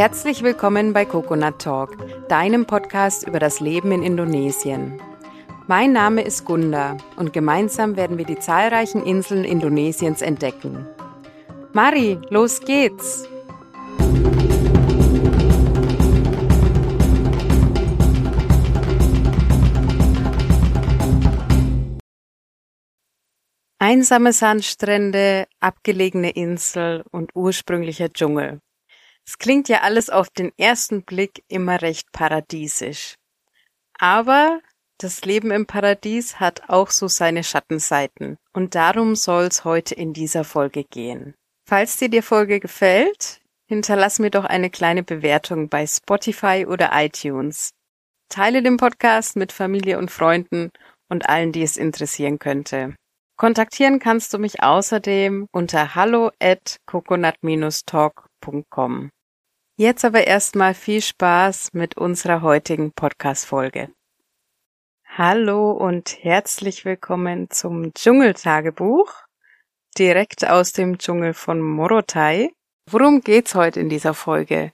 Herzlich willkommen bei Coconut Talk, deinem Podcast über das Leben in Indonesien. Mein Name ist Gunda und gemeinsam werden wir die zahlreichen Inseln Indonesiens entdecken. Mari, los geht's! Einsame Sandstrände, abgelegene Insel und ursprünglicher Dschungel. Es klingt ja alles auf den ersten Blick immer recht paradiesisch. Aber das Leben im Paradies hat auch so seine Schattenseiten. Und darum soll's heute in dieser Folge gehen. Falls dir die Folge gefällt, hinterlass mir doch eine kleine Bewertung bei Spotify oder iTunes. Teile den Podcast mit Familie und Freunden und allen, die es interessieren könnte. Kontaktieren kannst du mich außerdem unter hallo at coconut-talk.com. Jetzt aber erstmal viel Spaß mit unserer heutigen Podcast-Folge. Hallo und herzlich willkommen zum Dschungeltagebuch, direkt aus dem Dschungel von Morotai. Worum geht's heute in dieser Folge?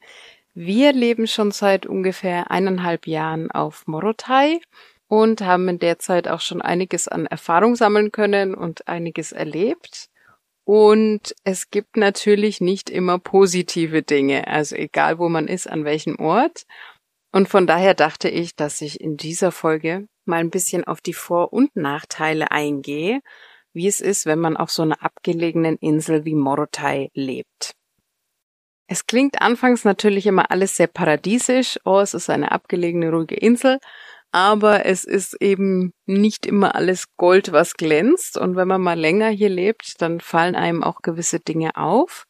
Wir leben schon seit ungefähr eineinhalb Jahren auf Morotai und haben in der Zeit auch schon einiges an Erfahrung sammeln können und einiges erlebt. Und es gibt natürlich nicht immer positive Dinge, also egal wo man ist, an welchem Ort. Und von daher dachte ich, dass ich in dieser Folge mal ein bisschen auf die Vor- und Nachteile eingehe, wie es ist, wenn man auf so einer abgelegenen Insel wie Morotai lebt. Es klingt anfangs natürlich immer alles sehr paradiesisch. Oh, es ist eine abgelegene, ruhige Insel aber es ist eben nicht immer alles Gold, was glänzt. Und wenn man mal länger hier lebt, dann fallen einem auch gewisse Dinge auf.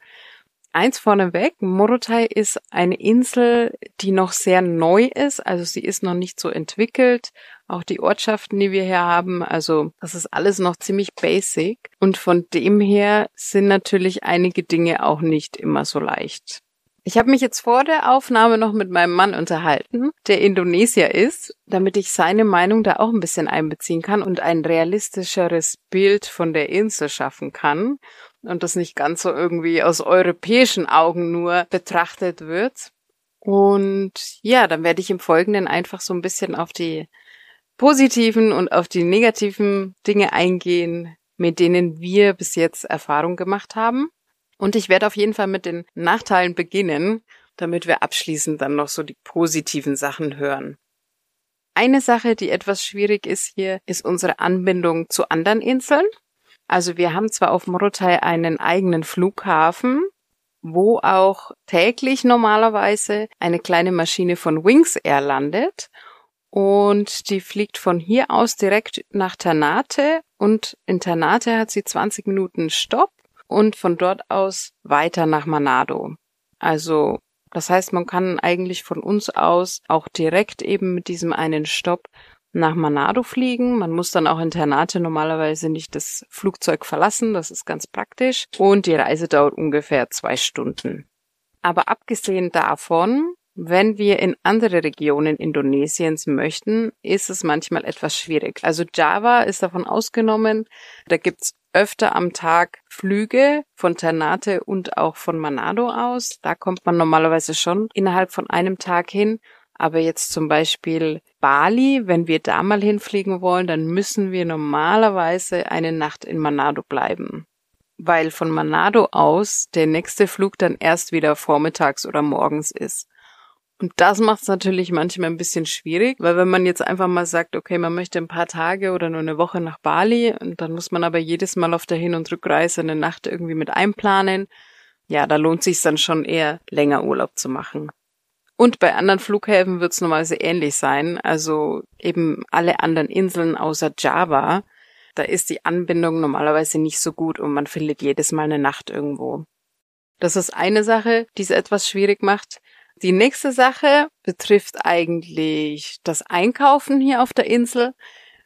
Eins vorneweg, Morotai ist eine Insel, die noch sehr neu ist, also sie ist noch nicht so entwickelt. Auch die Ortschaften, die wir hier haben, also das ist alles noch ziemlich basic. Und von dem her sind natürlich einige Dinge auch nicht immer so leicht. Ich habe mich jetzt vor der Aufnahme noch mit meinem Mann unterhalten, der Indonesier ist, damit ich seine Meinung da auch ein bisschen einbeziehen kann und ein realistischeres Bild von der Insel schaffen kann und das nicht ganz so irgendwie aus europäischen Augen nur betrachtet wird. Und ja, dann werde ich im Folgenden einfach so ein bisschen auf die positiven und auf die negativen Dinge eingehen, mit denen wir bis jetzt Erfahrung gemacht haben. Und ich werde auf jeden Fall mit den Nachteilen beginnen, damit wir abschließend dann noch so die positiven Sachen hören. Eine Sache, die etwas schwierig ist hier, ist unsere Anbindung zu anderen Inseln. Also wir haben zwar auf Morotai einen eigenen Flughafen, wo auch täglich normalerweise eine kleine Maschine von Wings Air landet und die fliegt von hier aus direkt nach Ternate und in Ternate hat sie 20 Minuten Stopp und von dort aus weiter nach Manado. Also das heißt, man kann eigentlich von uns aus auch direkt eben mit diesem einen Stopp nach Manado fliegen. Man muss dann auch in Ternate normalerweise nicht das Flugzeug verlassen. Das ist ganz praktisch. Und die Reise dauert ungefähr zwei Stunden. Aber abgesehen davon, wenn wir in andere Regionen Indonesiens möchten, ist es manchmal etwas schwierig. Also Java ist davon ausgenommen. Da gibt's öfter am Tag Flüge von Ternate und auch von Manado aus. Da kommt man normalerweise schon innerhalb von einem Tag hin. Aber jetzt zum Beispiel Bali, wenn wir da mal hinfliegen wollen, dann müssen wir normalerweise eine Nacht in Manado bleiben. Weil von Manado aus der nächste Flug dann erst wieder vormittags oder morgens ist. Und das macht es natürlich manchmal ein bisschen schwierig, weil wenn man jetzt einfach mal sagt, okay, man möchte ein paar Tage oder nur eine Woche nach Bali und dann muss man aber jedes Mal auf der Hin- und Rückreise eine Nacht irgendwie mit einplanen, ja, da lohnt sich dann schon eher länger Urlaub zu machen. Und bei anderen Flughäfen wird es normalerweise ähnlich sein, also eben alle anderen Inseln außer Java, da ist die Anbindung normalerweise nicht so gut und man findet jedes Mal eine Nacht irgendwo. Das ist eine Sache, die es etwas schwierig macht. Die nächste Sache betrifft eigentlich das Einkaufen hier auf der Insel.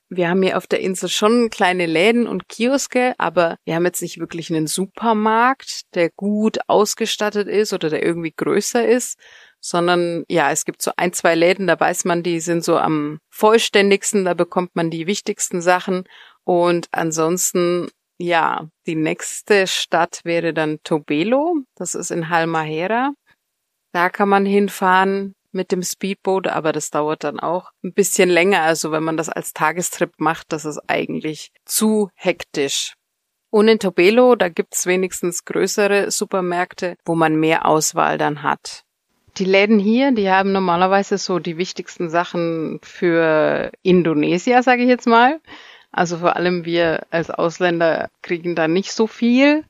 Wir haben hier auf der Insel schon kleine Läden und Kioske, aber wir haben jetzt nicht wirklich einen Supermarkt, der gut ausgestattet ist oder der irgendwie größer ist, sondern ja, es gibt so ein, zwei Läden, da weiß man, die sind so am vollständigsten, da bekommt man die wichtigsten Sachen. Und ansonsten ja, die nächste Stadt wäre dann Tobelo, das ist in Halmahera Da kann man hinfahren mit dem Speedboot, aber das dauert dann auch ein bisschen länger. Also wenn man das als Tagestrip macht, das ist eigentlich zu hektisch. Und in Tobelo, da gibt's wenigstens größere Supermärkte, wo man mehr Auswahl dann hat. Die Läden hier, die haben normalerweise so die wichtigsten Sachen für Indonesia, sage ich jetzt mal. Also vor allem wir als Ausländer kriegen da nicht so viel.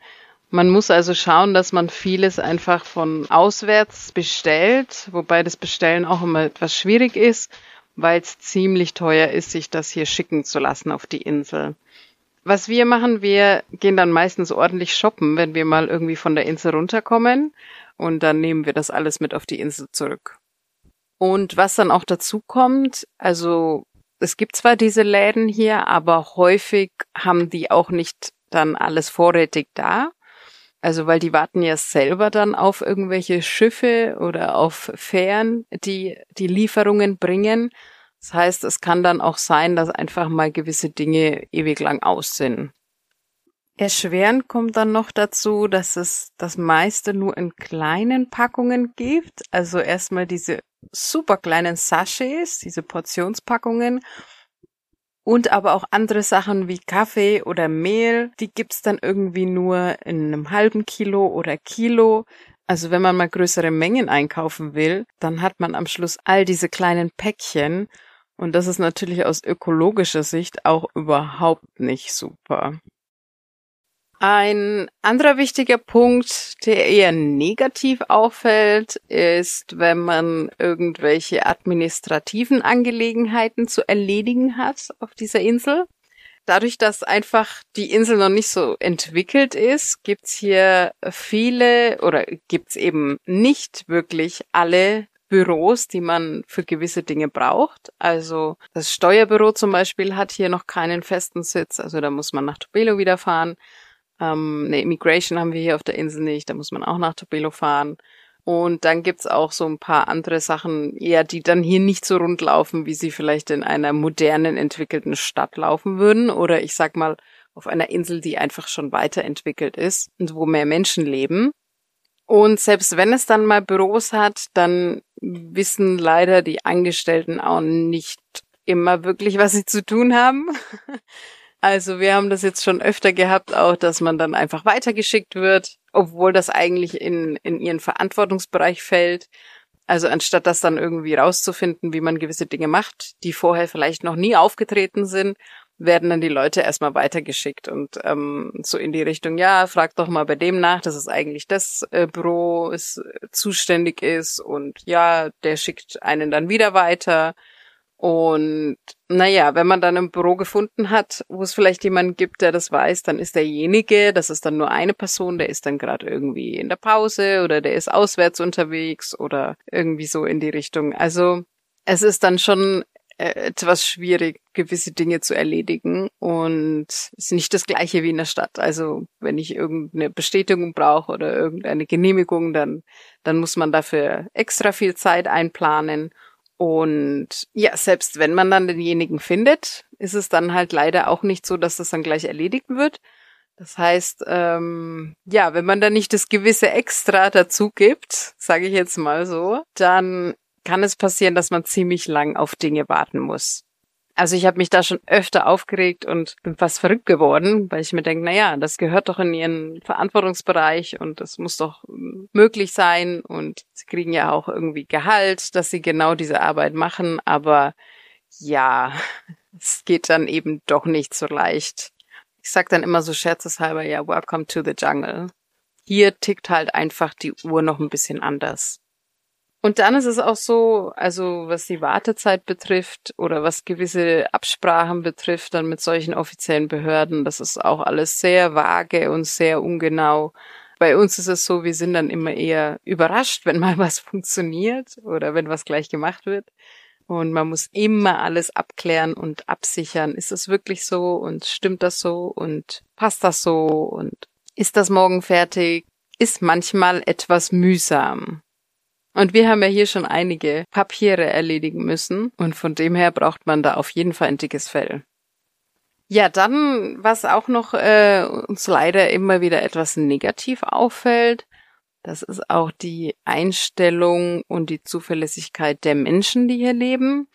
Man muss also schauen, dass man vieles einfach von auswärts bestellt, wobei das Bestellen auch immer etwas schwierig ist, weil es ziemlich teuer ist, sich das hier schicken zu lassen auf die Insel. Was wir machen, wir gehen dann meistens ordentlich shoppen, wenn wir mal irgendwie von der Insel runterkommen und dann nehmen wir das alles mit auf die Insel zurück. Und was dann auch dazu kommt, also es gibt zwar diese Läden hier, aber häufig haben die auch nicht dann alles vorrätig da. Also weil die warten ja selber dann auf irgendwelche Schiffe oder auf Fähren, die die Lieferungen bringen. Das heißt, es kann dann auch sein, dass einfach mal gewisse Dinge ewig lang aus sind. Erschwerend kommt dann noch dazu, dass es das meiste nur in kleinen Packungen gibt. Also erstmal diese super kleinen Sachets, diese Portionspackungen. Und aber auch andere Sachen wie Kaffee oder Mehl, die gibt's dann irgendwie nur in einem halben Kilo oder Kilo. Also wenn man mal größere Mengen einkaufen will, dann hat man am Schluss all diese kleinen Päckchen und das ist natürlich aus ökologischer Sicht auch überhaupt nicht super. Ein anderer wichtiger Punkt, der eher negativ auffällt, ist, wenn man irgendwelche administrativen Angelegenheiten zu erledigen hat auf dieser Insel. Dadurch, dass einfach die Insel noch nicht so entwickelt ist, gibt's hier viele oder gibt's eben nicht wirklich alle Büros, die man für gewisse Dinge braucht. Also das Steuerbüro zum Beispiel hat hier noch keinen festen Sitz, also da muss man nach Tobelo wieder fahren. Ähm, eine Immigration haben wir hier auf der Insel nicht, da muss man auch nach Tobelo fahren. Und dann gibt's auch so ein paar andere Sachen, eher die dann hier nicht so rund laufen, wie sie vielleicht in einer modernen, entwickelten Stadt laufen würden. Oder ich sag mal, auf einer Insel, die einfach schon weiterentwickelt ist und wo mehr Menschen leben. Und selbst wenn es dann mal Büros hat, dann wissen leider die Angestellten auch nicht immer wirklich, was sie zu tun haben. Also wir haben das jetzt schon öfter gehabt, auch dass man dann einfach weitergeschickt wird, obwohl das eigentlich in, in ihren Verantwortungsbereich fällt. Also anstatt das dann irgendwie rauszufinden, wie man gewisse Dinge macht, die vorher vielleicht noch nie aufgetreten sind, werden dann die Leute erstmal weitergeschickt und ähm, so in die Richtung, ja, frag doch mal bei dem nach, dass es eigentlich das äh, Büro ist, äh, zuständig ist und ja, der schickt einen dann wieder weiter. Und naja, wenn man dann ein Büro gefunden hat, wo es vielleicht jemanden gibt, der das weiß, dann ist derjenige, das ist dann nur eine Person, der ist dann gerade irgendwie in der Pause oder der ist auswärts unterwegs oder irgendwie so in die Richtung. Also es ist dann schon äh, etwas schwierig, gewisse Dinge zu erledigen und ist nicht das gleiche wie in der Stadt. Also wenn ich irgendeine Bestätigung brauche oder irgendeine Genehmigung, dann, dann muss man dafür extra viel Zeit einplanen. Und ja, selbst wenn man dann denjenigen findet, ist es dann halt leider auch nicht so, dass das dann gleich erledigt wird. Das heißt, ähm, ja, wenn man da nicht das gewisse Extra dazu gibt, sage ich jetzt mal so, dann kann es passieren, dass man ziemlich lang auf Dinge warten muss. Also ich habe mich da schon öfter aufgeregt und bin fast verrückt geworden, weil ich mir denke, na ja, das gehört doch in ihren Verantwortungsbereich und das muss doch möglich sein und sie kriegen ja auch irgendwie Gehalt, dass sie genau diese Arbeit machen, aber ja, es geht dann eben doch nicht so leicht. Ich sag dann immer so scherzeshalber, ja, welcome to the jungle. Hier tickt halt einfach die Uhr noch ein bisschen anders. Und dann ist es auch so, also was die Wartezeit betrifft oder was gewisse Absprachen betrifft, dann mit solchen offiziellen Behörden, das ist auch alles sehr vage und sehr ungenau. Bei uns ist es so, wir sind dann immer eher überrascht, wenn mal was funktioniert oder wenn was gleich gemacht wird. Und man muss immer alles abklären und absichern. Ist es wirklich so und stimmt das so und passt das so und ist das morgen fertig? Ist manchmal etwas mühsam. Und wir haben ja hier schon einige Papiere erledigen müssen und von dem her braucht man da auf jeden Fall ein dickes Fell. Ja, dann, was auch noch äh, uns leider immer wieder etwas negativ auffällt, Das ist auch die Einstellung und die Zuverlässigkeit der Menschen, die hier leben.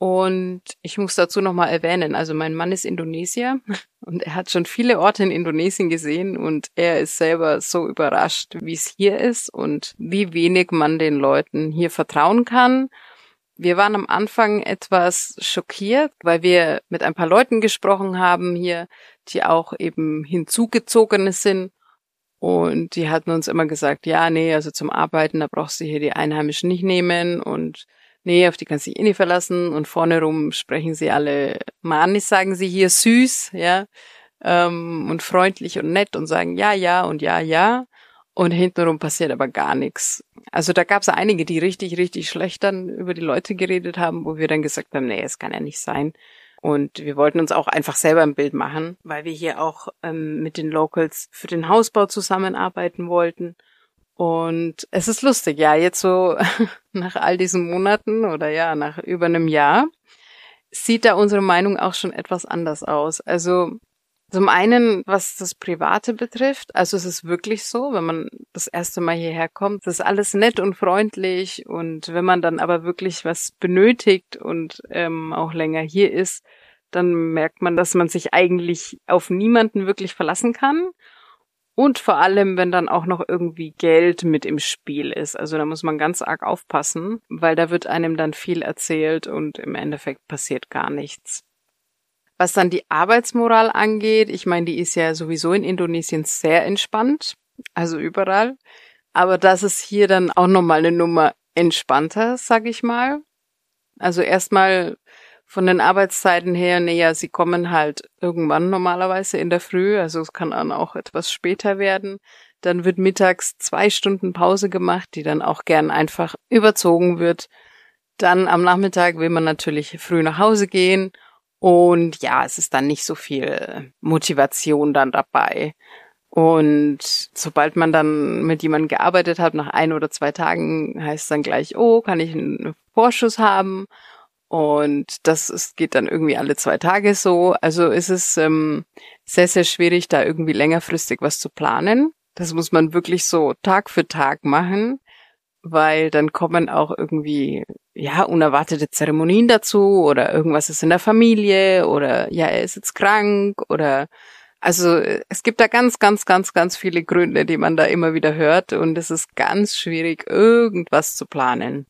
Und ich muss dazu nochmal erwähnen, also mein Mann ist Indonesier und er hat schon viele Orte in Indonesien gesehen und er ist selber so überrascht, wie es hier ist und wie wenig man den Leuten hier vertrauen kann. Wir waren am Anfang etwas schockiert, weil wir mit ein paar Leuten gesprochen haben hier, die auch eben hinzugezogene sind. Und die hatten uns immer gesagt, ja, nee, also zum Arbeiten, da brauchst du hier die Einheimischen nicht nehmen und nee, auf die kannst du dich eh nicht verlassen. Und vorne rum sprechen sie alle Manis, sagen sie hier süß, ja, ähm, und freundlich und nett und sagen ja, ja und ja, ja. Und hintenrum passiert aber gar nichts. Also da gab es einige, die richtig, richtig schlecht dann über die Leute geredet haben, wo wir dann gesagt haben, nee, es kann ja nicht sein. Und wir wollten uns auch einfach selber ein Bild machen, weil wir hier auch ähm, mit den Locals für den Hausbau zusammenarbeiten wollten. Und es ist lustig, ja, jetzt so nach all diesen Monaten oder ja, nach über einem Jahr sieht da unsere Meinung auch schon etwas anders aus. Also zum einen, was das Private betrifft, also es ist wirklich so, wenn man das erste Mal hierher kommt, das ist alles nett und freundlich und wenn man dann aber wirklich was benötigt und ähm, auch länger hier ist, dann merkt man, dass man sich eigentlich auf niemanden wirklich verlassen kann. Und vor allem, wenn dann auch noch irgendwie Geld mit im Spiel ist. Also da muss man ganz arg aufpassen, weil da wird einem dann viel erzählt und im Endeffekt passiert gar nichts. Was dann die Arbeitsmoral angeht, ich meine, die ist ja sowieso in Indonesien sehr entspannt, also überall. Aber das ist hier dann auch nochmal eine Nummer entspannter, sag ich mal. Also erstmal von den Arbeitszeiten her, naja, sie kommen halt irgendwann normalerweise in der Früh, also es kann dann auch etwas später werden. Dann wird mittags zwei Stunden Pause gemacht, die dann auch gern einfach überzogen wird. Dann am Nachmittag will man natürlich früh nach Hause gehen und ja, es ist dann nicht so viel Motivation dann dabei. Und sobald man dann mit jemandem gearbeitet hat, nach ein oder zwei Tagen heißt es dann gleich, oh, kann ich einen Vorschuss haben? Und das ist, geht dann irgendwie alle zwei Tage so. Also ist es ähm, sehr, sehr schwierig, da irgendwie längerfristig was zu planen. Das muss man wirklich so Tag für Tag machen weil dann kommen auch irgendwie, ja, unerwartete Zeremonien dazu oder irgendwas ist in der Familie oder ja, er ist jetzt krank oder also es gibt da ganz, ganz, ganz, ganz viele Gründe, die man da immer wieder hört und es ist ganz schwierig, irgendwas zu planen.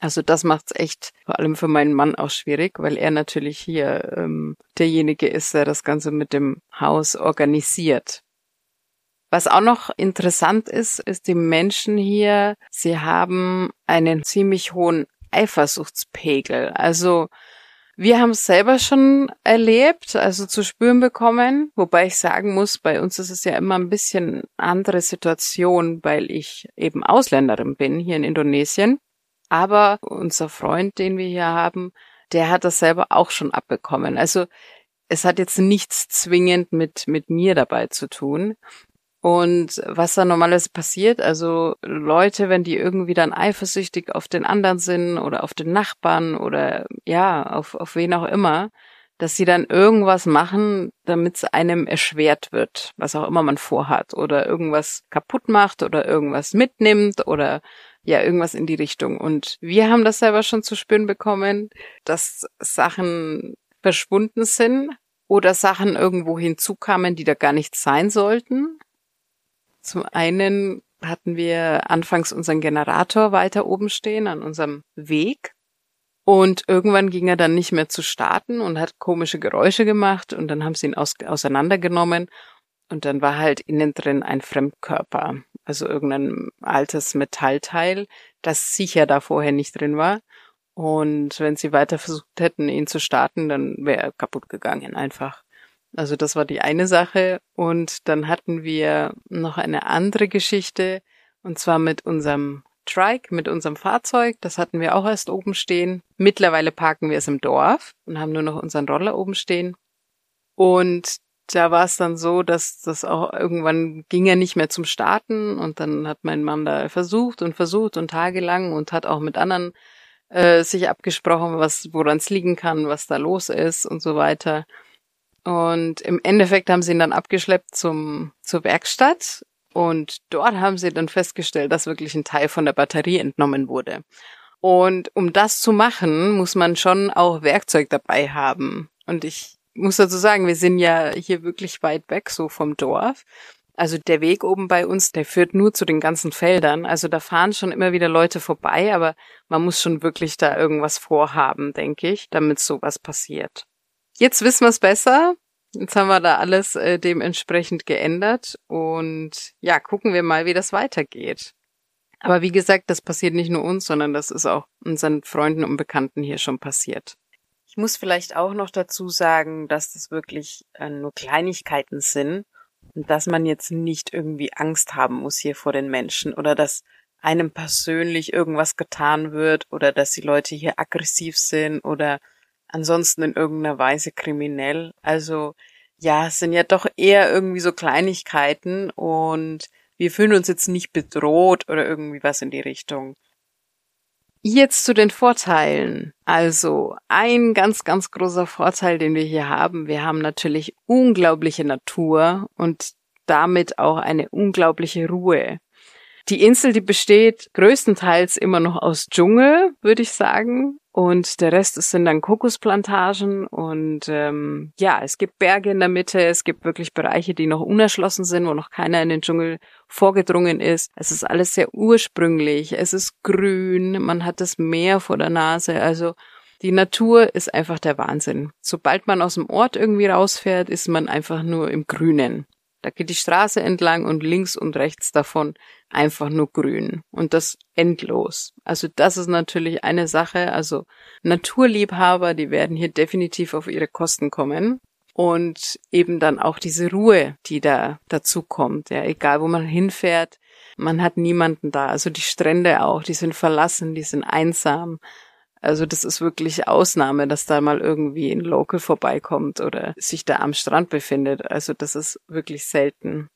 Also das macht's echt vor allem für meinen Mann auch schwierig, weil er natürlich hier ähm, derjenige ist, der das Ganze mit dem Haus organisiert. Was auch noch interessant ist, ist die Menschen hier, sie haben einen ziemlich hohen Eifersuchtspegel. Also wir haben es selber schon erlebt, also zu spüren bekommen, wobei ich sagen muss, bei uns ist es ja immer ein bisschen andere Situation, weil ich eben Ausländerin bin hier in Indonesien. Aber unser Freund, den wir hier haben, der hat das selber auch schon abbekommen. Also es hat jetzt nichts zwingend mit, mit mir dabei zu tun. Und was da normalerweise passiert, also Leute, wenn die irgendwie dann eifersüchtig auf den anderen sind oder auf den Nachbarn oder ja, auf, auf wen auch immer, dass sie dann irgendwas machen, damit es einem erschwert wird, was auch immer man vorhat oder irgendwas kaputt macht oder irgendwas mitnimmt oder ja, irgendwas in die Richtung. Und wir haben das selber schon zu spüren bekommen, dass Sachen verschwunden sind oder Sachen irgendwo hinzukamen, die da gar nicht sein sollten. Zum einen hatten wir anfangs unseren Generator weiter oben stehen an unserem Weg. Und irgendwann ging er dann nicht mehr zu starten und hat komische Geräusche gemacht und dann haben sie ihn aus auseinandergenommen und dann war halt innen drin ein Fremdkörper, also irgendein altes Metallteil, das sicher da vorher nicht drin war. Und wenn sie weiter versucht hätten, ihn zu starten, dann wäre er kaputt gegangen einfach. Also das war die eine Sache. Und dann hatten wir noch eine andere Geschichte, und zwar mit unserem Trike, mit unserem Fahrzeug. Das hatten wir auch erst oben stehen. Mittlerweile parken wir es im Dorf und haben nur noch unseren Roller oben stehen. Und da war es dann so, dass das auch irgendwann ging er nicht mehr zum Starten und dann hat mein Mann da versucht und versucht und tagelang und hat auch mit anderen äh, sich abgesprochen, was woran es liegen kann, was da los ist und so weiter. Und im Endeffekt haben sie ihn dann abgeschleppt zum, zur Werkstatt. Und dort haben sie dann festgestellt, dass wirklich ein Teil von der Batterie entnommen wurde. Und um das zu machen, muss man schon auch Werkzeug dabei haben. Und ich muss dazu sagen, wir sind ja hier wirklich weit weg so vom Dorf. Also der Weg oben bei uns, der führt nur zu den ganzen Feldern. Also da fahren schon immer wieder Leute vorbei, aber man muss schon wirklich da irgendwas vorhaben, denke ich, damit sowas passiert. Jetzt wissen wir es besser. Jetzt haben wir da alles äh, dementsprechend geändert und ja, gucken wir mal, wie das weitergeht. Aber wie gesagt, das passiert nicht nur uns, sondern das ist auch unseren Freunden und Bekannten hier schon passiert. Ich muss vielleicht auch noch dazu sagen, dass das wirklich äh, nur Kleinigkeiten sind und dass man jetzt nicht irgendwie Angst haben muss hier vor den Menschen oder dass einem persönlich irgendwas getan wird oder dass die Leute hier aggressiv sind oder ansonsten in irgendeiner Weise kriminell. Also ja, es sind ja doch eher irgendwie so Kleinigkeiten und wir fühlen uns jetzt nicht bedroht oder irgendwie was in die Richtung. Jetzt zu den Vorteilen. Also ein ganz, ganz großer Vorteil, den wir hier haben. Wir haben natürlich unglaubliche Natur und damit auch eine unglaubliche Ruhe. Die Insel, die besteht größtenteils immer noch aus Dschungel, würde ich sagen. Und der Rest sind dann Kokosplantagen und ähm, ja, es gibt Berge in der Mitte, es gibt wirklich Bereiche, die noch unerschlossen sind, wo noch keiner in den Dschungel vorgedrungen ist. Es ist alles sehr ursprünglich, es ist grün, man hat das Meer vor der Nase, also die Natur ist einfach der Wahnsinn. Sobald man aus dem Ort irgendwie rausfährt, ist man einfach nur im Grünen. Da geht die Straße entlang und links und rechts davon einfach nur grün. Und das endlos. Also das ist natürlich eine Sache. Also Naturliebhaber, die werden hier definitiv auf ihre Kosten kommen. Und eben dann auch diese Ruhe, die da dazu kommt. Ja, egal wo man hinfährt, man hat niemanden da. Also die Strände auch, die sind verlassen, die sind einsam. Also das ist wirklich Ausnahme, dass da mal irgendwie ein Local vorbeikommt oder sich da am Strand befindet. Also das ist wirklich selten.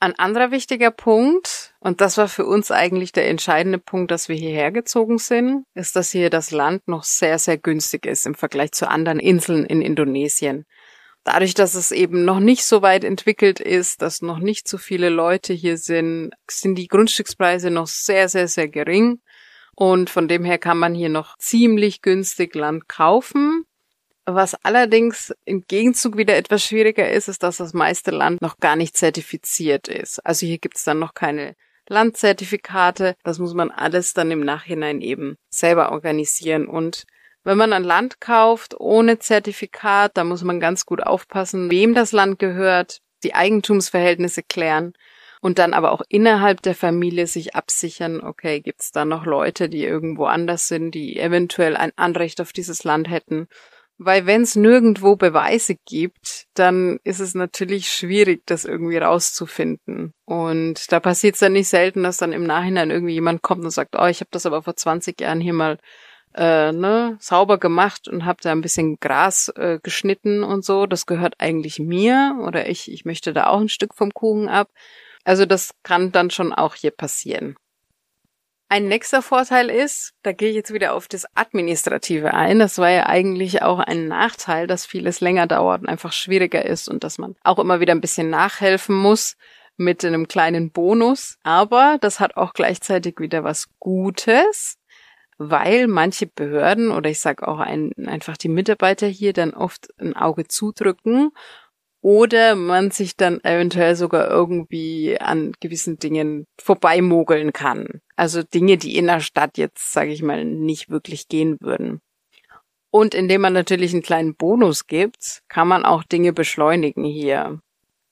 Ein anderer wichtiger Punkt, und das war für uns eigentlich der entscheidende Punkt, dass wir hierher gezogen sind, ist, dass hier das Land noch sehr, sehr günstig ist im Vergleich zu anderen Inseln in Indonesien. Dadurch, dass es eben noch nicht so weit entwickelt ist, dass noch nicht so viele Leute hier sind, sind die Grundstückspreise noch sehr, sehr, sehr gering. Und von dem her kann man hier noch ziemlich günstig Land kaufen. Was allerdings im Gegenzug wieder etwas schwieriger ist, ist, dass das meiste Land noch gar nicht zertifiziert ist. Also hier gibt es dann noch keine Landzertifikate. Das muss man alles dann im Nachhinein eben selber organisieren. Und wenn man ein Land kauft ohne Zertifikat, da muss man ganz gut aufpassen, wem das Land gehört, die Eigentumsverhältnisse klären und dann aber auch innerhalb der Familie sich absichern, okay, gibt's da noch Leute, die irgendwo anders sind, die eventuell ein Anrecht auf dieses Land hätten. Weil wenn es nirgendwo Beweise gibt, dann ist es natürlich schwierig, das irgendwie rauszufinden. Und da passiert es dann nicht selten, dass dann im Nachhinein irgendwie jemand kommt und sagt, oh, ich habe das aber vor 20 Jahren hier mal äh, ne, sauber gemacht und habe da ein bisschen Gras äh, geschnitten und so. Das gehört eigentlich mir oder ich, ich möchte da auch ein Stück vom Kuchen ab. Also das kann dann schon auch hier passieren. Ein nächster Vorteil ist, da gehe ich jetzt wieder auf das Administrative ein. Das war ja eigentlich auch ein Nachteil, dass vieles länger dauert und einfach schwieriger ist und dass man auch immer wieder ein bisschen nachhelfen muss mit einem kleinen Bonus. Aber das hat auch gleichzeitig wieder was Gutes, weil manche Behörden oder ich sage auch ein, einfach die Mitarbeiter hier dann oft ein Auge zudrücken oder man sich dann eventuell sogar irgendwie an gewissen Dingen vorbeimogeln kann. Also Dinge, die in der Stadt jetzt, sage ich mal, nicht wirklich gehen würden. Und indem man natürlich einen kleinen Bonus gibt, kann man auch Dinge beschleunigen hier.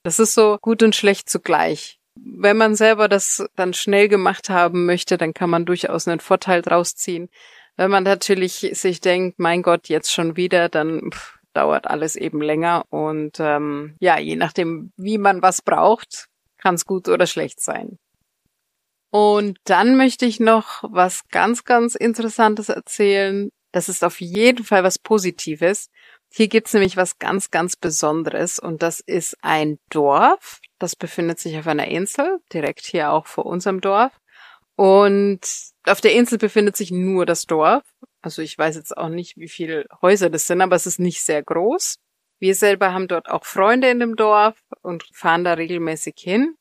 Das ist so gut und schlecht zugleich. Wenn man selber das dann schnell gemacht haben möchte, dann kann man durchaus einen Vorteil draus ziehen. Wenn man natürlich sich denkt, mein Gott, jetzt schon wieder, dann pff, dauert alles eben länger und ähm, ja, je nachdem, wie man was braucht, kann es gut oder schlecht sein. Und dann möchte ich noch was ganz, ganz Interessantes erzählen. Das ist auf jeden Fall was Positives. Hier gibt's nämlich was ganz, ganz Besonderes und das ist ein Dorf. Das befindet sich auf einer Insel, direkt hier auch vor unserem Dorf. Und auf der Insel befindet sich nur das Dorf. Also ich weiß jetzt auch nicht, wie viele Häuser das sind, aber es ist nicht sehr groß. Wir selber haben dort auch Freunde in dem Dorf und fahren da regelmäßig hin.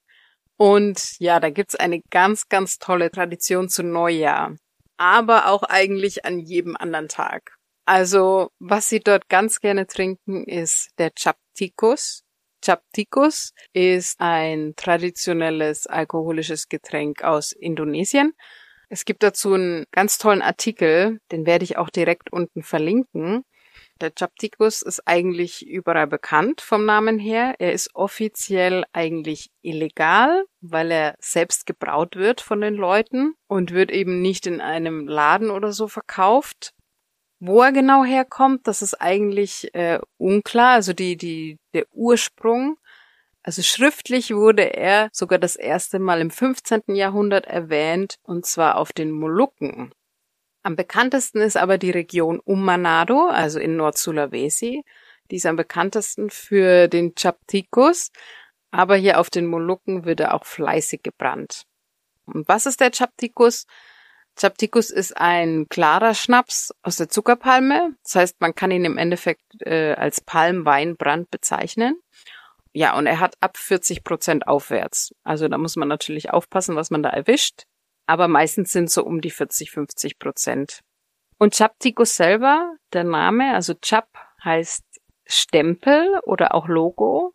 Und ja, da gibt's eine ganz, ganz tolle Tradition zu Neujahr. Aber auch eigentlich an jedem anderen Tag. Also, was sie dort ganz gerne trinken, ist der Chaptikus. Chaptikus ist ein traditionelles alkoholisches Getränk aus Indonesien. Es gibt dazu einen ganz tollen Artikel, den werde ich auch direkt unten verlinken. Der Chaptikus ist eigentlich überall bekannt vom Namen her. Er ist offiziell eigentlich illegal, weil er selbst gebraut wird von den Leuten und wird eben nicht in einem Laden oder so verkauft. Wo er genau herkommt, das ist eigentlich äh, unklar. Also die, die, der Ursprung. Also schriftlich wurde er sogar das erste Mal im 15. Jahrhundert erwähnt, und zwar auf den Molukken. Am bekanntesten ist aber die Region Umanado, also in Nord-Sulawesi. Die ist am bekanntesten für den Chaptikus, aber hier auf den Molukken wird er auch fleißig gebrannt. Und was ist der Chaptikus? Chaptikus ist ein klarer Schnaps aus der Zuckerpalme. Das heißt, man kann ihn im Endeffekt äh, als Palmweinbrand bezeichnen. Ja, und er hat ab 40 Prozent aufwärts. Also da muss man natürlich aufpassen, was man da erwischt. Aber meistens sind so um die 40, 50 Prozent. Und Chaptikus selber, der Name, also Chap heißt Stempel oder auch Logo.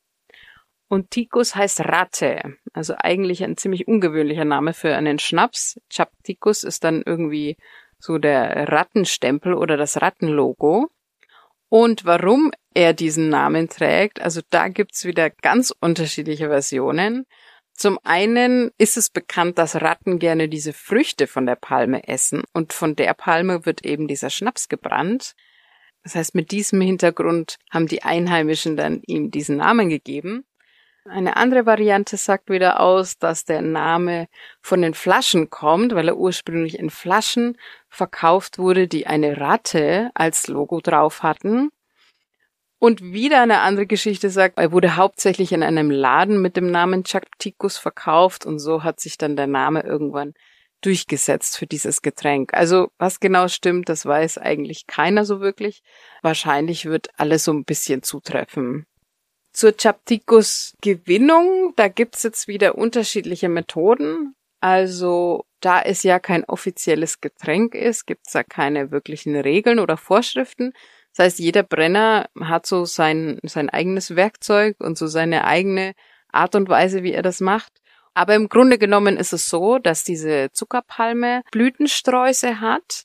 Und Ticus heißt Ratte, also eigentlich ein ziemlich ungewöhnlicher Name für einen Schnaps. Chapticus ist dann irgendwie so der Rattenstempel oder das Rattenlogo. Und warum er diesen Namen trägt, also da gibt's wieder ganz unterschiedliche Versionen. Zum einen ist es bekannt, dass Ratten gerne diese Früchte von der Palme essen und von der Palme wird eben dieser Schnaps gebrannt. Das heißt, mit diesem Hintergrund haben die Einheimischen dann ihm diesen Namen gegeben. Eine andere Variante sagt wieder aus, dass der Name von den Flaschen kommt, weil er ursprünglich in Flaschen verkauft wurde, die eine Ratte als Logo drauf hatten. Und wieder eine andere Geschichte sagt, er wurde hauptsächlich in einem Laden mit dem Namen Chaktikus verkauft und so hat sich dann der Name irgendwann durchgesetzt für dieses Getränk. Also was genau stimmt, das weiß eigentlich keiner so wirklich. Wahrscheinlich wird alles so ein bisschen zutreffen. Zur Chaptikus-Gewinnung, da gibt's jetzt wieder unterschiedliche Methoden. Also da es ja kein offizielles Getränk ist, gibt's da keine wirklichen Regeln oder Vorschriften. Das heißt, jeder Brenner hat so sein, sein eigenes Werkzeug und so seine eigene Art und Weise, wie er das macht. Aber im Grunde genommen ist es so, dass diese Zuckerpalme Blütensträuße hat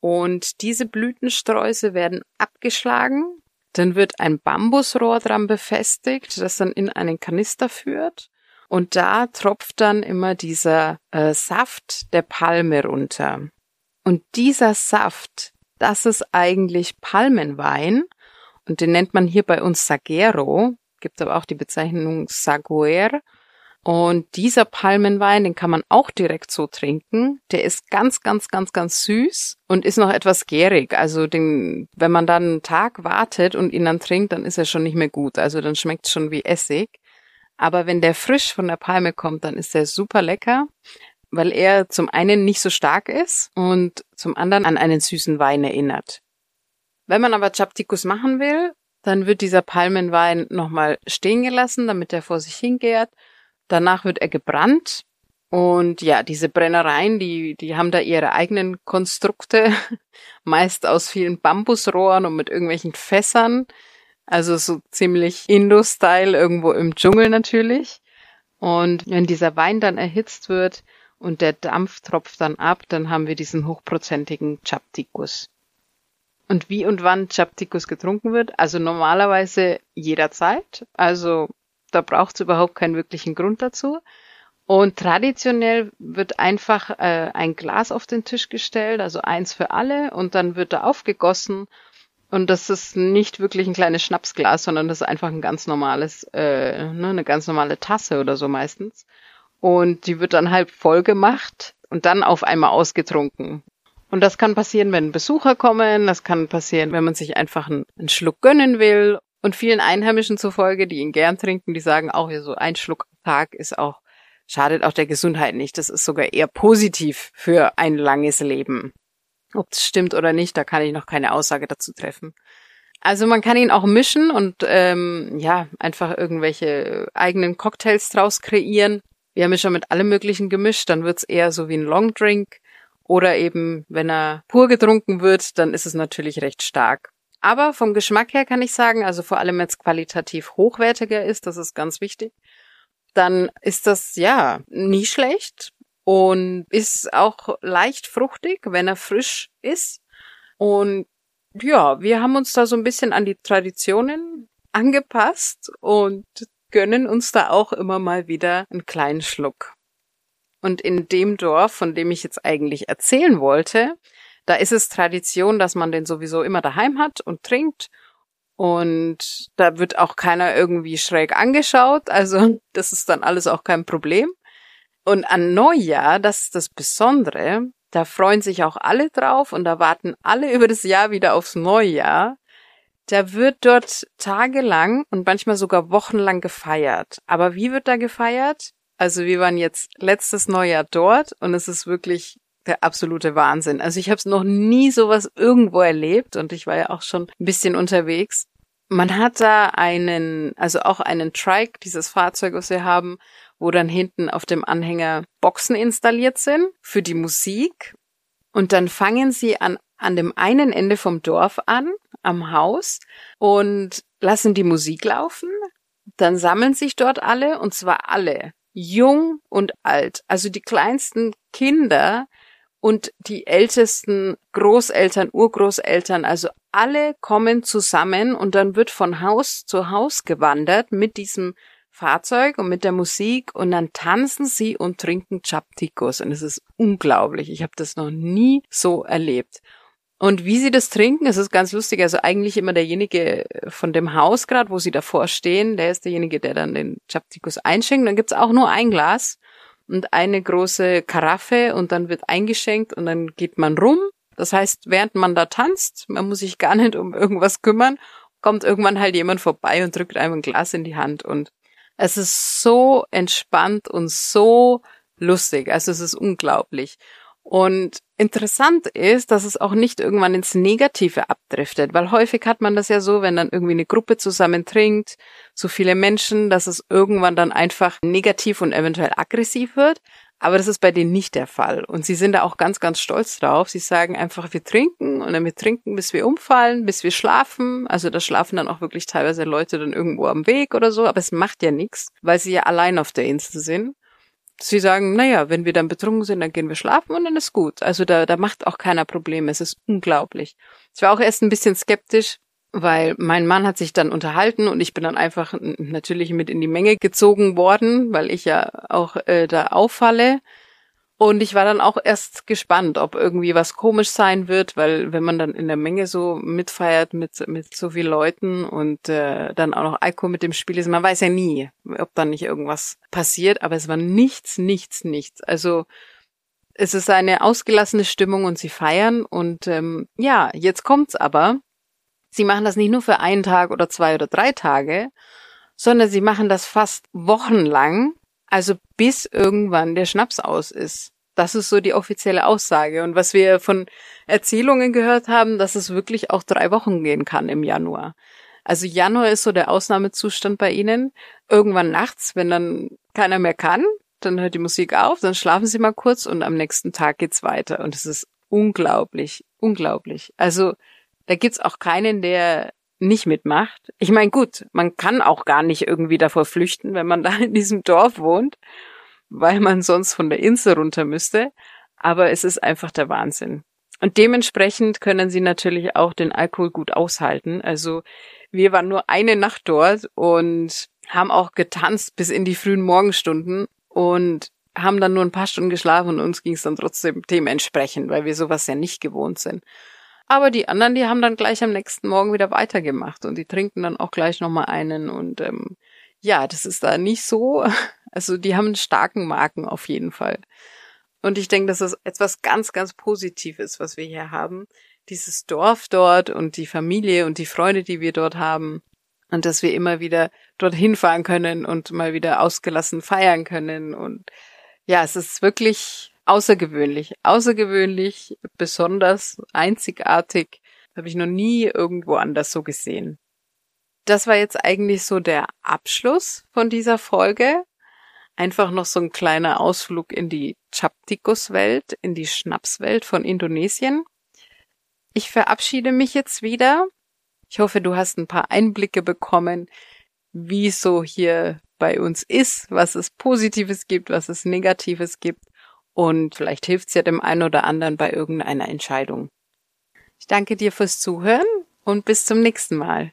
und diese Blütensträuße werden abgeschlagen dann wird ein Bambusrohr dran befestigt, das dann in einen Kanister führt. Und da tropft dann immer dieser äh, Saft der Palme runter. Und dieser Saft, das ist eigentlich Palmenwein. Und den nennt man hier bei uns Sagero. Gibt aber auch die Bezeichnung Saguer. Und dieser Palmenwein, den kann man auch direkt so trinken. Der ist ganz, ganz, ganz, ganz süß und ist noch etwas gärig. Also den, wenn man dann einen Tag wartet und ihn dann trinkt, dann ist er schon nicht mehr gut. Also dann schmeckt es schon wie Essig. Aber wenn der frisch von der Palme kommt, dann ist er super lecker, weil er zum einen nicht so stark ist und zum anderen an einen süßen Wein erinnert. Wenn man aber Chaptikus machen will, dann wird dieser Palmenwein nochmal stehen gelassen, damit er vor sich hingärt Danach wird er gebrannt. Und ja, diese Brennereien, die, die haben da ihre eigenen Konstrukte, meist aus vielen Bambusrohren und mit irgendwelchen Fässern. Also so ziemlich Indo-Style irgendwo im Dschungel natürlich. Und wenn dieser Wein dann erhitzt wird und der Dampf tropft dann ab, dann haben wir diesen hochprozentigen Chaptikus. Und wie und wann Chaptikus getrunken wird? Also normalerweise jederzeit. Also da braucht es überhaupt keinen wirklichen Grund dazu. Und traditionell wird einfach äh, ein Glas auf den Tisch gestellt, also eins für alle, und dann wird da aufgegossen. Und das ist nicht wirklich ein kleines Schnapsglas, sondern das ist einfach ein ganz normales, äh, ne, eine ganz normale Tasse oder so meistens. Und die wird dann halb voll gemacht und dann auf einmal ausgetrunken. Und das kann passieren, wenn Besucher kommen, das kann passieren, wenn man sich einfach einen, einen Schluck gönnen will und vielen Einheimischen zufolge, die ihn gern trinken, die sagen auch, so ein Schluck am Tag ist auch, schadet auch der Gesundheit nicht. Das ist sogar eher positiv für ein langes Leben. Ob es stimmt oder nicht, da kann ich noch keine Aussage dazu treffen. Also man kann ihn auch mischen und ähm, ja, einfach irgendwelche eigenen Cocktails draus kreieren. Wir haben es schon mit allem Möglichen gemischt, dann wird's eher so wie ein Longdrink. Oder eben, wenn er pur getrunken wird, dann ist es natürlich recht stark. Aber vom Geschmack her kann ich sagen, also vor allem jetzt qualitativ hochwertiger ist, das ist ganz wichtig, dann ist das ja nie schlecht und ist auch leicht fruchtig, wenn er frisch ist. Und ja, wir haben uns da so ein bisschen an die Traditionen angepasst und gönnen uns da auch immer mal wieder einen kleinen Schluck. Und in dem Dorf, von dem ich jetzt eigentlich erzählen wollte, da ist es Tradition, dass man den sowieso immer daheim hat und trinkt. Und da wird auch keiner irgendwie schräg angeschaut. Also das ist dann alles auch kein Problem. Und an Neujahr, das ist das Besondere, da freuen sich auch alle drauf und da warten alle über das Jahr wieder aufs Neujahr. Da wird dort tagelang und manchmal sogar wochenlang gefeiert. Aber wie wird da gefeiert? Also wir waren jetzt letztes Neujahr dort und es ist wirklich der absolute Wahnsinn. Also ich habe es noch nie sowas irgendwo erlebt und ich war ja auch schon ein bisschen unterwegs. Man hat da einen, also auch einen Trike, dieses Fahrzeug, was wir haben, wo dann hinten auf dem Anhänger Boxen installiert sind für die Musik. Und dann fangen sie an, an dem einen Ende vom Dorf an am Haus und lassen die Musik laufen. Dann sammeln sich dort alle, und zwar alle, jung und alt. Also die kleinsten Kinder und die ältesten Großeltern, Urgroßeltern, also alle kommen zusammen und dann wird von Haus zu Haus gewandert mit diesem Fahrzeug und mit der Musik und dann tanzen sie und trinken Chaptikos und es ist unglaublich. Ich habe das noch nie so erlebt. Und wie sie das trinken, es ist ganz lustig. Also eigentlich immer derjenige von dem Haus gerade, wo sie davor stehen, der ist derjenige, der dann den Chaptikus einschenkt. Dann gibt's auch nur ein Glas und eine große Karaffe und dann wird eingeschenkt und dann geht man rum. Das heißt, während man da tanzt, man muss sich gar nicht um irgendwas kümmern, kommt irgendwann halt jemand vorbei und drückt einem ein Glas in die Hand und es ist so entspannt und so lustig. Also es ist unglaublich. Und interessant ist, dass es auch nicht irgendwann ins Negative abdriftet, weil häufig hat man das ja so, wenn dann irgendwie eine Gruppe zusammen trinkt, so viele Menschen, dass es irgendwann dann einfach negativ und eventuell aggressiv wird. Aber das ist bei denen nicht der Fall. Und sie sind da auch ganz, ganz stolz drauf. Sie sagen einfach, wir trinken und dann wir trinken, bis wir umfallen, bis wir schlafen. Also da schlafen dann auch wirklich teilweise Leute dann irgendwo am Weg oder so. Aber es macht ja nichts, weil sie ja allein auf der Insel sind sie sagen, naja, wenn wir dann betrunken sind, dann gehen wir schlafen und dann ist gut. Also da, da macht auch keiner Probleme. Es ist unglaublich. Ich war auch erst ein bisschen skeptisch, weil mein Mann hat sich dann unterhalten und ich bin dann einfach natürlich mit in die Menge gezogen worden, weil ich ja auch äh, da auffalle. Und ich war dann auch erst gespannt, ob irgendwie was komisch sein wird, weil wenn man dann in der Menge so mitfeiert mit, mit so vielen Leuten und äh, dann auch noch Alkohol mit dem Spiel ist, man weiß ja nie, ob dann nicht irgendwas passiert, aber es war nichts, nichts, nichts. Also es ist eine ausgelassene Stimmung und sie feiern und ähm, ja, jetzt kommt's aber. Sie machen das nicht nur für einen Tag oder zwei oder drei Tage, sondern sie machen das fast wochenlang also bis irgendwann der Schnaps aus ist. Das ist so die offizielle Aussage. Und was wir von Erzählungen gehört haben, dass es wirklich auch drei Wochen gehen kann im Januar. Also Januar ist so der Ausnahmezustand bei ihnen. Irgendwann nachts, wenn dann keiner mehr kann, dann hört die Musik auf, dann schlafen sie mal kurz und am nächsten Tag geht's weiter. Und es ist unglaublich, unglaublich. Also da gibt's auch keinen, der nicht mitmacht. Ich meine, gut, man kann auch gar nicht irgendwie davor flüchten, wenn man da in diesem Dorf wohnt, weil man sonst von der Insel runter müsste. Aber es ist einfach der Wahnsinn. Und dementsprechend können sie natürlich auch den Alkohol gut aushalten. Also wir waren nur eine Nacht dort und haben auch getanzt bis in die frühen Morgenstunden und haben dann nur ein paar Stunden geschlafen und uns ging es dann trotzdem dementsprechend, weil wir sowas ja nicht gewohnt sind. Aber die anderen, die haben dann gleich am nächsten Morgen wieder weitergemacht und die trinken dann auch gleich nochmal einen und ähm, ja, das ist da nicht so. Also die haben einen starken Marken auf jeden Fall. Und ich denke, das ist etwas ganz, ganz Positives, was wir hier haben. Dieses Dorf dort und die Familie und die Freunde, die wir dort haben. Und dass wir immer wieder dorthin fahren können und mal wieder ausgelassen feiern können. Und ja, es ist wirklich außergewöhnlich, außergewöhnlich, besonders, einzigartig. Habe ich noch nie irgendwo anders so gesehen. Das war jetzt eigentlich so der Abschluss von dieser Folge. einfach noch so ein kleiner Ausflug in die Chaptikus-Welt, in die Schnapswelt von Indonesien. Ich verabschiede mich jetzt wieder. Ich hoffe, du hast ein paar Einblicke bekommen, wie es so hier bei uns ist, was es Positives gibt, was es Negatives gibt. Und vielleicht hilft es ja dem einen oder anderen bei irgendeiner Entscheidung. Ich danke dir fürs Zuhören und bis zum nächsten Mal.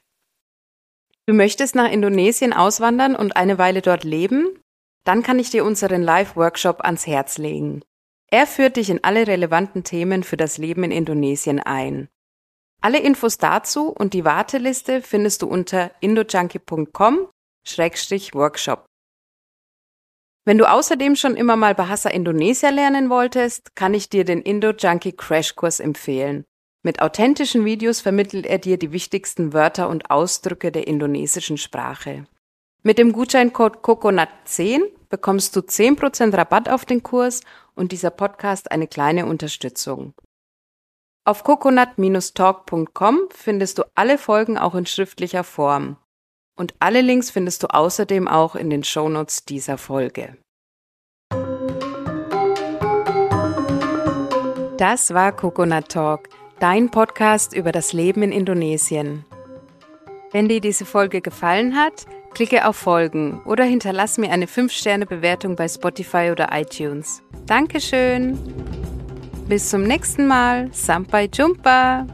Du möchtest nach Indonesien auswandern und eine Weile dort leben? Dann kann ich dir unseren Live-Workshop ans Herz legen. Er führt dich in alle relevanten Themen für das Leben in Indonesien ein. Alle Infos dazu und die Warteliste findest du unter indojunkie.com-workshop. Wenn du außerdem schon immer mal Bahasa Indonesia lernen wolltest, kann ich dir den Indo-Junkie Crashkurs empfehlen. Mit authentischen Videos vermittelt er dir die wichtigsten Wörter und Ausdrücke der indonesischen Sprache. Mit dem Gutscheincode COCONUT10 bekommst du 10% Rabatt auf den Kurs und dieser Podcast eine kleine Unterstützung. Auf coconut-talk.com findest du alle Folgen auch in schriftlicher Form. Und alle Links findest du außerdem auch in den Shownotes dieser Folge. Das war Coconut Talk dein Podcast über das Leben in Indonesien. Wenn dir diese Folge gefallen hat, klicke auf Folgen oder hinterlass mir eine 5-Sterne-Bewertung bei Spotify oder iTunes. Dankeschön. Bis zum nächsten Mal. Sampai Jumpa.